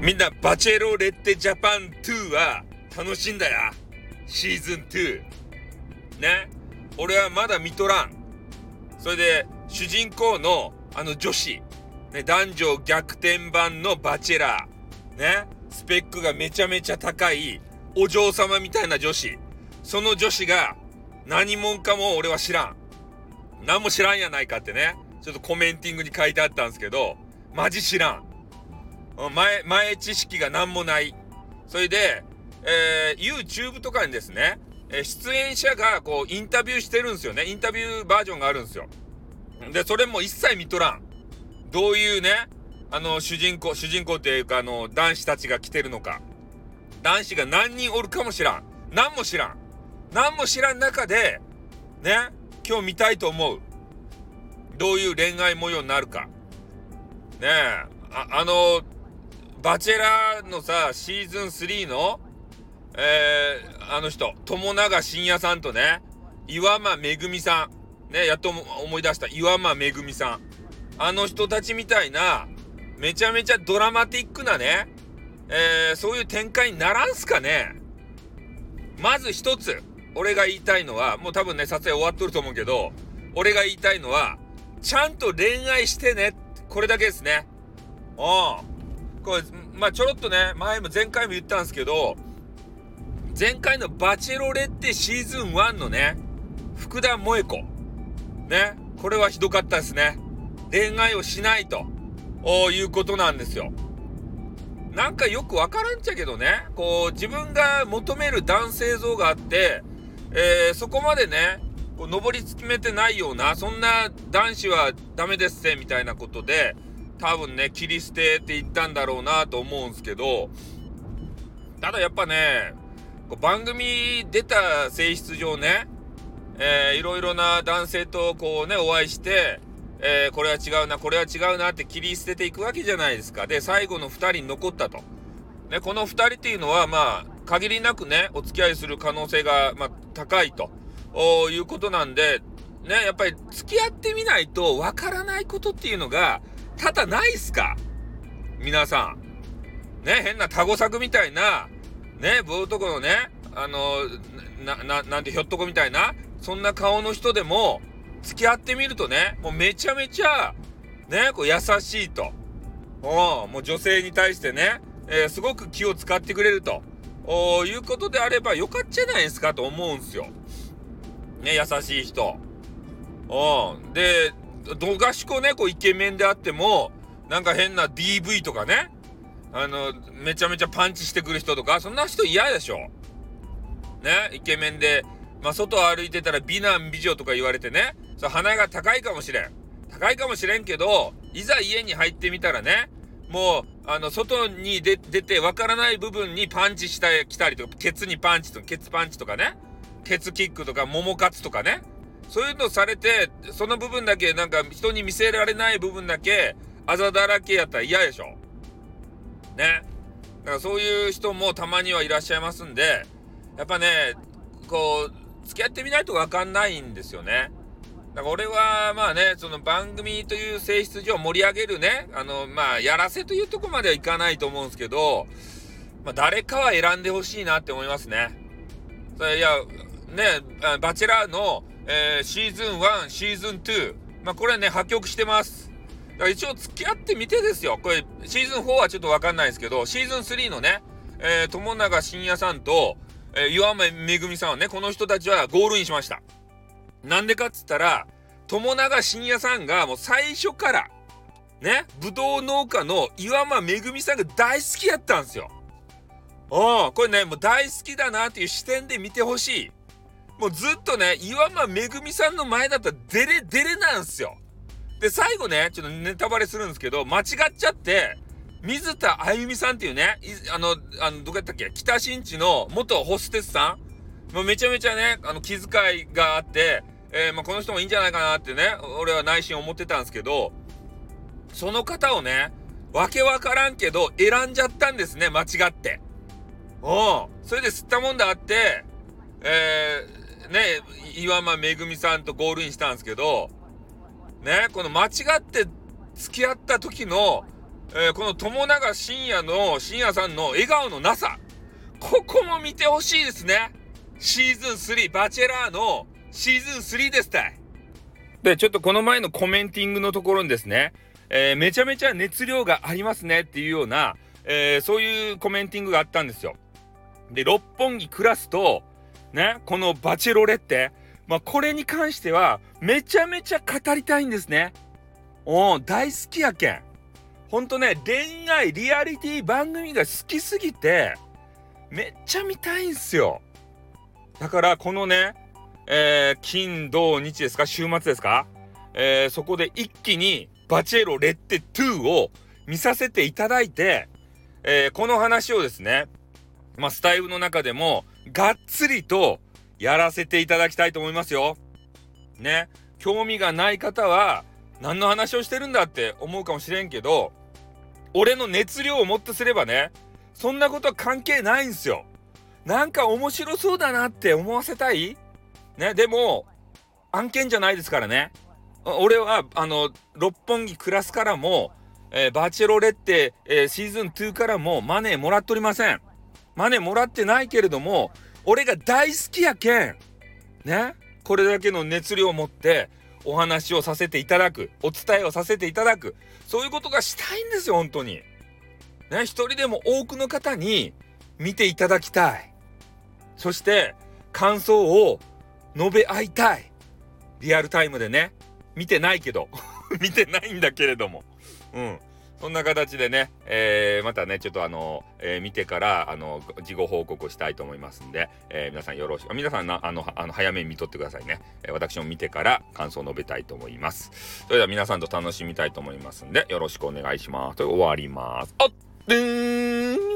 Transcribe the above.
みんな、バチェロレッテジャパン2は楽しんだよ。シーズン2。ね？俺はまだ見とらん。それで、主人公のあの女子。ね、男女逆転版のバチェラー。ね？スペックがめちゃめちゃ高いお嬢様みたいな女子。その女子が何者かも俺は知らん。何も知らんやないかってね。ちょっとコメンティングに書いてあったんですけど、マジ知らん。前、前知識が何もない。それで、えー、YouTube とかにですね、え出演者がこうインタビューしてるんですよね。インタビューバージョンがあるんですよ。で、それも一切見とらん。どういうね、あの、主人公、主人公っていうか、あの、男子たちが来てるのか。男子が何人おるかも知らん。何も知らん。何も知らん中で、ね、今日見たいと思う。どういう恋愛模様になるか。ねえ、ああの、バチェラーのさ、シーズン3の、えー、あの人、友永信也さんとね、岩間めぐみさん。ね、やっと思い出した。岩間めぐみさん。あの人たちみたいな、めちゃめちゃドラマティックなね、えー、そういう展開にならんすかね。まず一つ、俺が言いたいのは、もう多分ね、撮影終わっとると思うけど、俺が言いたいのは、ちゃんと恋愛してね。これだけですね。うん。これ、まあちょろっとね、前も前回も言ったんですけど、前回のバチェロレッテシーズン1のね、福田萌子。ね、これはひどかったですね。恋愛をしないということなんですよ。なんかよくわからんちゃけどね、こう自分が求める男性像があって、えー、そこまでね、こう上り詰めてないような、そんな男子はダメですぜ、みたいなことで、多分ね、切り捨てって言ったんだろうなと思うんすけど、ただやっぱね、番組出た性質上ね、えー、いろいろな男性とこうね、お会いして、えー、これは違うな、これは違うなって切り捨てていくわけじゃないですか。で、最後の2人残ったと。ね、この2人っていうのは、まあ、限りなくね、お付き合いする可能性が、まあ、高いということなんで、ね、やっぱり付き合ってみないとわからないことっていうのが、多々ないっすか？皆さん。ね、変なタゴ作みたいな、ね、棒男のね、あの、な、な、なんてひょっとこみたいな、そんな顔の人でも、付き合ってみるとね、もうめちゃめちゃ、ね、こう優しいと。おもう女性に対してね、えー、すごく気を使ってくれると。おいうことであればよかったじゃないですかと思うんすよ。ね、優しい人。おで、どがしこね、こうイケメンであっても、なんか変な DV とかね、あの、めちゃめちゃパンチしてくる人とか、そんな人嫌でしょ。ね、イケメンで、まあ、外を歩いてたら美男美女とか言われてね、そ鼻が高いかもしれん。高いかもしれんけど、いざ家に入ってみたらね、もう、あの、外に出てわからない部分にパンチした、来たりとか、ケツにパンチとか、ケツパンチとかね、ケツキックとか、桃カツとかね、そういうのされて、その部分だけ、なんか人に見せられない部分だけ、あざだらけやったら嫌でしょ。ね。だからそういう人もたまにはいらっしゃいますんで、やっぱね、こう、付き合ってみないとわかんないんですよね。だから俺はまあね、その番組という性質上盛り上げるね、あの、まあ、やらせというとこまではいかないと思うんですけど、まあ、誰かは選んでほしいなって思いますね。それいや、ね、バチェラーのえー、シーズン1、シーズン2。まあ、これね、破局してます。一応付き合ってみてですよ。これ、シーズン4はちょっとわかんないですけど、シーズン3のね、えー、友永信也さんと、えー、岩間めぐみさんはね、この人たちはゴールインしました。なんでかっつったら、友永信也さんがもう最初から、ね、ぶどう農家の岩間めぐみさんが大好きやったんですよ。うん、これね、もう大好きだなっていう視点で見てほしい。もうずっとね、岩間めぐみさんの前だったらデレデレなんすよ。で、最後ね、ちょっとネタバレするんですけど、間違っちゃって、水田あゆみさんっていうね、あの、あの、どこやったっけ？北新地の元ホステスさん？もうめちゃめちゃね、あの、気遣いがあって、えー、まあ、この人もいいんじゃないかなってね、俺は内心思ってたんですけど、その方をね、わけわからんけど、選んじゃったんですね、間違って。おそれで吸ったもんだあって、えー、ね、岩間めぐみさんとゴールインしたんですけど、ね、この間違って付き合った時のえー、この友永深夜の深夜さんの笑顔のなさ。ここも見てほしいですね。シーズン3、バチェラーのシーズン3ですたい。で、ちょっとこの前のコメンティングのところにですね、えー、めちゃめちゃ熱量がありますねっていうような、えー、そういうコメンティングがあったんですよ。で、六本木クラスと、ね、このバチェロレッテ、まあ、これに関しては、めちゃめちゃ語りたいんですね。お大好きやけん。ほんとね、恋愛リアリティ番組が好きすぎて、めっちゃ見たいんすよ。だからこのね、えー、金土日ですか？週末ですか？えー、そこで一気にバチェロレッテ2を見させていただいて、えー、この話をですね、まあ、スタイルの中でもがっつりとやらせていただきたいと思いますよ。ね。興味がない方は何の話をしてるんだって思うかもしれんけど、俺の熱量をもってすればね、そんなことは関係ないんすよ。なんか面白そうだなって思わせたい？ね、でも、案件じゃないですからね。俺は、あの、六本木クラスからも、えー、バチェロレッテ、えー、シーズン2からもマネーもらっておりません。マネもらってないけれども、俺が大好きやけん。ね？これだけの熱量を持って、お話をさせていただく、お伝えをさせていただく、そういうことがしたいんですよ、本当に。ね、一人でも多くの方に見ていただきたい。そして、感想を述べ合いたい。リアルタイムでね。見てないけど。見てないんだけれども。うん。そんな形でね、えー、またね、ちょっとあの、えー、見てから、あの、事後報告をしたいと思いますんで、えー、皆さんよろしく、皆さんな、あの、あの早めに見とってくださいね。え私も見てから感想を述べたいと思います。それでは皆さんと楽しみたいと思いますんで、よろしくお願いします。と終わります。あっでーん